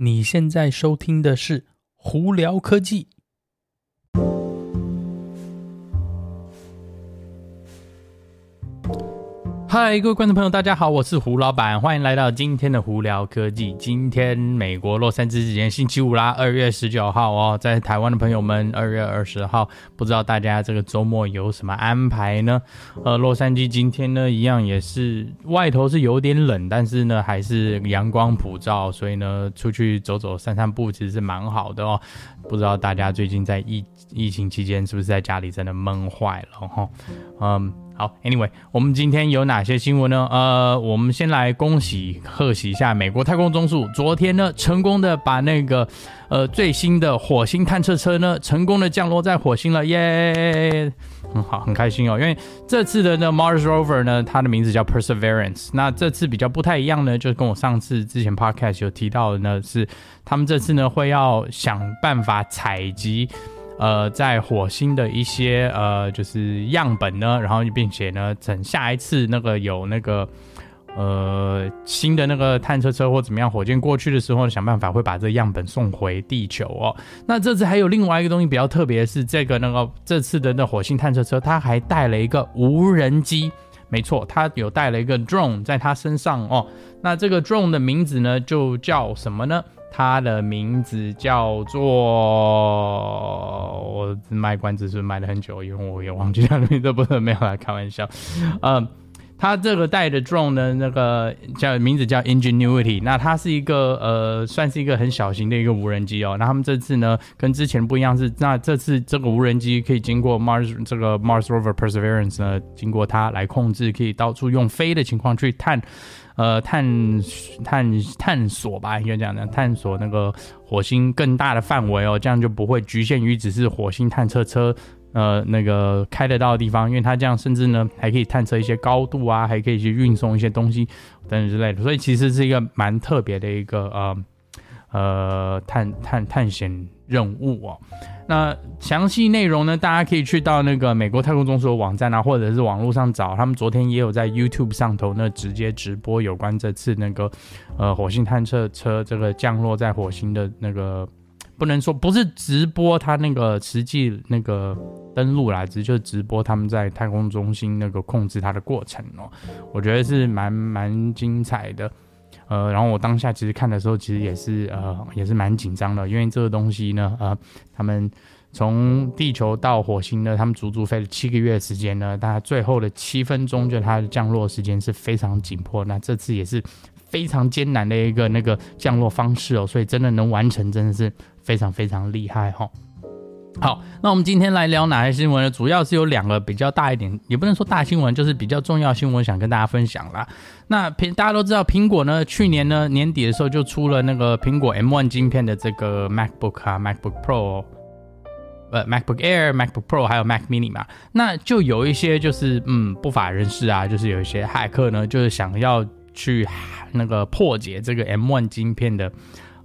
你现在收听的是《胡聊科技》。嗨，各位观众朋友，大家好，我是胡老板，欢迎来到今天的胡聊科技。今天美国洛杉矶时间星期五啦，二月十九号哦，在台湾的朋友们，二月二十号，不知道大家这个周末有什么安排呢？呃，洛杉矶今天呢，一样也是外头是有点冷，但是呢，还是阳光普照，所以呢，出去走走、散散步，其实是蛮好的哦。不知道大家最近在疫疫情期间是不是在家里真的闷坏了哈？嗯。好，Anyway，我们今天有哪些新闻呢？呃，我们先来恭喜贺喜一下美国太空总署，昨天呢成功的把那个呃最新的火星探测车呢成功的降落在火星了，耶！很好，很开心哦，因为这次的那 Mars Rover 呢，它的名字叫 Perseverance。那这次比较不太一样呢，就跟我上次之前 Podcast 有提到的呢，是他们这次呢会要想办法采集。呃，在火星的一些呃，就是样本呢，然后并且呢，等下一次那个有那个呃新的那个探测车或怎么样火箭过去的时候，想办法会把这样本送回地球哦。那这次还有另外一个东西比较特别是，这个那个这次的那火星探测车，它还带了一个无人机，没错，它有带了一个 drone 在它身上哦。那这个 drone 的名字呢，就叫什么呢？他的名字叫做，我卖关子是卖了很久，因为我也忘记他的名字，不是没有来开玩笑。嗯，它这个带的 drone 呢，那个叫名字叫 Ingenuity，那它是一个呃，算是一个很小型的一个无人机哦。那他们这次呢，跟之前不一样是，那这次这个无人机可以经过 Mars 这个 Mars Rover Perseverance 呢，经过它来控制，可以到处用飞的情况去探。呃，探探探索吧，应该这样的，探索那个火星更大的范围哦，这样就不会局限于只是火星探测车，呃，那个开得到的地方，因为它这样甚至呢还可以探测一些高度啊，还可以去运送一些东西等等之类的，所以其实是一个蛮特别的一个呃呃探探探险任务哦。那详细内容呢？大家可以去到那个美国太空总署的网站啊，或者是网络上找。他们昨天也有在 YouTube 上头呢直接直播有关这次那个呃火星探测车这个降落在火星的那个，不能说不是直播它那个实际那个登录啦，只就是直播他们在太空中心那个控制它的过程哦。我觉得是蛮蛮精彩的。呃，然后我当下其实看的时候，其实也是呃，也是蛮紧张的，因为这个东西呢，呃，他们从地球到火星呢，他们足足飞了七个月时间呢，大概最后的七分钟，就它的降落时间是非常紧迫。那这次也是非常艰难的一个那个降落方式哦，所以真的能完成，真的是非常非常厉害哈。好，那我们今天来聊哪些新闻呢？主要是有两个比较大一点，也不能说大新闻，就是比较重要新闻，想跟大家分享啦。那苹大家都知道，苹果呢，去年呢年底的时候就出了那个苹果 M1 晶片的这个 MacBook 啊，MacBook Pro，呃，MacBook Air、MacBook Pro 还有 Mac Mini 嘛。那就有一些就是嗯不法人士啊，就是有一些骇客呢，就是想要去那个破解这个 M1 晶片的。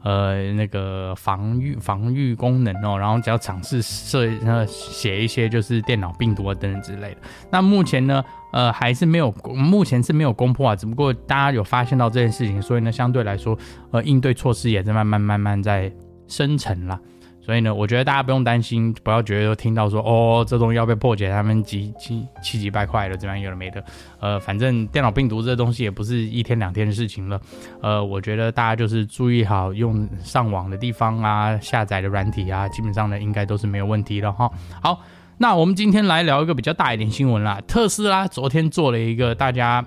呃，那个防御防御功能哦，然后只要尝试设呃写一些就是电脑病毒啊等等之类的。那目前呢，呃还是没有，目前是没有攻破啊。只不过大家有发现到这件事情，所以呢，相对来说，呃，应对措施也在慢慢慢慢在生成了。所以呢，我觉得大家不用担心，不要觉得听到说哦，这东西要被破解，他们几几七几百块了，这样有的没的。呃，反正电脑病毒这东西也不是一天两天的事情了。呃，我觉得大家就是注意好用上网的地方啊，下载的软体啊，基本上呢应该都是没有问题的哈。好，那我们今天来聊一个比较大一点新闻啦。特斯拉昨天做了一个大家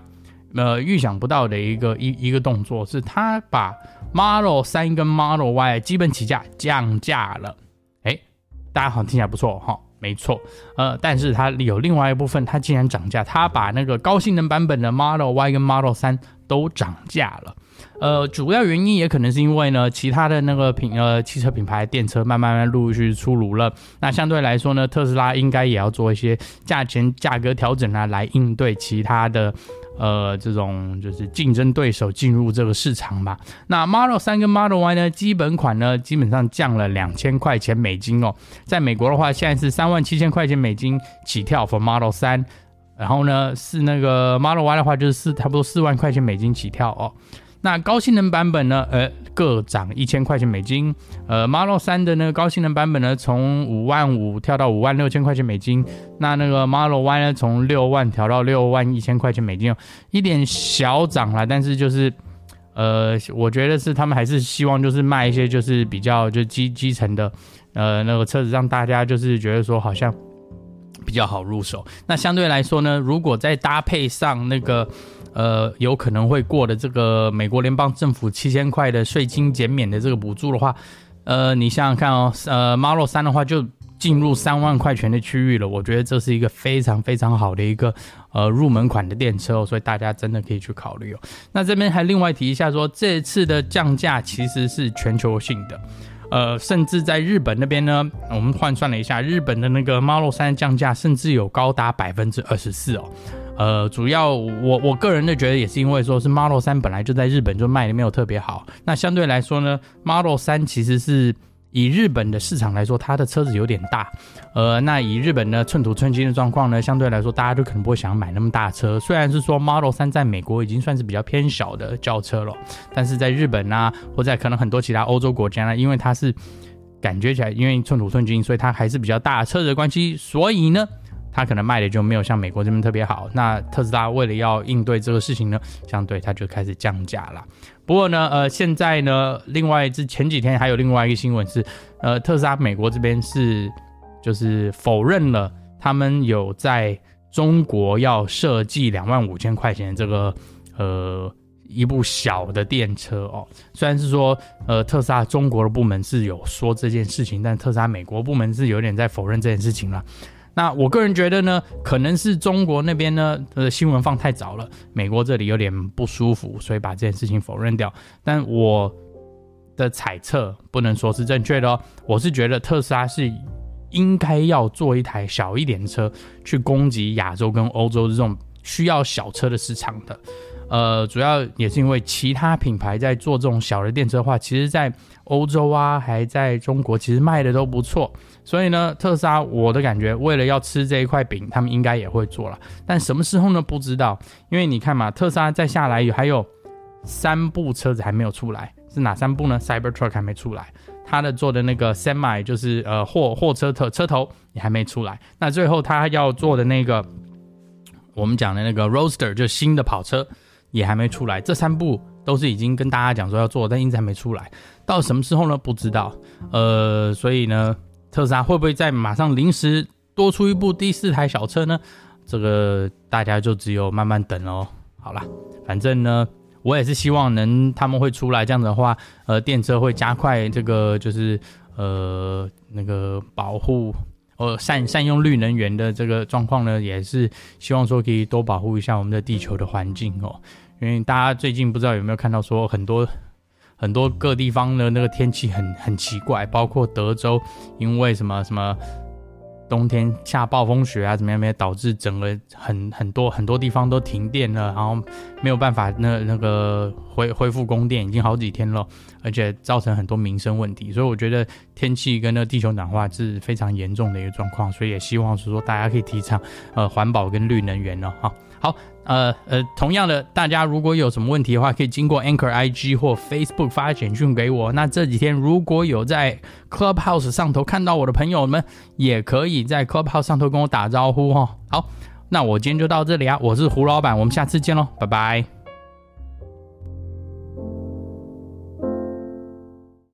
呃预想不到的一个一一个动作，是他把。Model 3跟 Model Y 基本起价降价了，哎，大家好像听起来不错哈，没错，呃，但是它有另外一部分，它竟然涨价，它把那个高性能版本的 Model Y 跟 Model 3都涨价了，呃，主要原因也可能是因为呢，其他的那个品呃汽车品牌电车慢慢慢陆续出炉了，那相对来说呢，特斯拉应该也要做一些价钱价格调整啊，来应对其他的。呃，这种就是竞争对手进入这个市场吧。那 Model 三跟 Model Y 呢，基本款呢基本上降了两千块钱美金哦。在美国的话，现在是三万七千块钱美金起跳 for Model 三然后呢是那个 Model Y 的话就是四差不多四万块钱美金起跳哦。那高性能版本呢，呃，各涨一千块钱美金。呃，Model 3的那个高性能版本呢，从五万五跳到五万六千块钱美金。那那个 Model Y 呢，从六万调到六万一千块钱美金，一点小涨啦，但是就是。呃，我觉得是他们还是希望就是卖一些就是比较就基基层的，呃，那个车子让大家就是觉得说好像比较好入手。那相对来说呢，如果再搭配上那个呃有可能会过的这个美国联邦政府七千块的税金减免的这个补助的话，呃，你想想看哦，呃，Model 3的话就。进入三万块钱的区域了，我觉得这是一个非常非常好的一个呃入门款的电车，所以大家真的可以去考虑哦。那这边还另外提一下说，这次的降价其实是全球性的，呃，甚至在日本那边呢，我们换算了一下，日本的那个 Model 3降价甚至有高达百分之二十四哦。呃，主要我我个人的觉得也是因为说是 Model 3本来就在日本就卖的没有特别好，那相对来说呢，Model 3其实是。以日本的市场来说，它的车子有点大，呃，那以日本的寸土寸金的状况呢，相对来说，大家都可能不会想买那么大车。虽然是说 Model 3在美国已经算是比较偏小的轿车了，但是在日本啊，或在可能很多其他欧洲国家呢，因为它是感觉起来，因为寸土寸金，所以它还是比较大车子的关系，所以呢。它可能卖的就没有像美国这边特别好。那特斯拉为了要应对这个事情呢，相对它就开始降价了。不过呢，呃，现在呢，另外这前几天还有另外一个新闻是，呃，特斯拉美国这边是就是否认了他们有在中国要设计两万五千块钱这个呃一部小的电车哦。虽然是说呃特斯拉中国的部门是有说这件事情，但特斯拉美国部门是有点在否认这件事情了。那我个人觉得呢，可能是中国那边呢，呃，新闻放太早了，美国这里有点不舒服，所以把这件事情否认掉。但我的猜测不能说是正确的哦，我是觉得特斯拉是应该要做一台小一点的车，去攻击亚洲跟欧洲这种需要小车的市场的。呃，主要也是因为其他品牌在做这种小的电车的话，其实，在欧洲啊，还在中国，其实卖的都不错。所以呢，特斯拉，我的感觉，为了要吃这一块饼，他们应该也会做了。但什么时候呢？不知道。因为你看嘛，特斯拉再下来有还有三部车子还没有出来，是哪三部呢？Cybertruck 还没出来，他的做的那个 Semi 就是呃货货车头车头也还没出来。那最后他要做的那个，我们讲的那个 Roadster 就新的跑车。也还没出来，这三部都是已经跟大家讲说要做，但一直还没出来。到什么时候呢？不知道。呃，所以呢，特斯拉会不会再马上临时多出一部第四台小车呢？这个大家就只有慢慢等喽。好啦，反正呢，我也是希望能他们会出来，这样的话，呃，电车会加快这个就是呃那个保护。呃，善善用绿能源的这个状况呢，也是希望说可以多保护一下我们的地球的环境哦。因为大家最近不知道有没有看到说很多很多各地方的那个天气很很奇怪，包括德州因为什么什么。冬天下暴风雪啊，怎么样？没有导致整个很很多很多地方都停电了，然后没有办法那那个恢恢复供电，已经好几天了，而且造成很多民生问题。所以我觉得天气跟那地球暖化是非常严重的一个状况，所以也希望是说大家可以提倡呃环保跟绿能源了。哈。好，呃呃，同样的，大家如果有什么问题的话，可以经过 Anchor IG 或 Facebook 发简讯给我。那这几天如果有在 Clubhouse 上头看到我的朋友们，也可以在 Clubhouse 上头跟我打招呼哦。好，那我今天就到这里啊，我是胡老板，我们下次见喽，拜拜。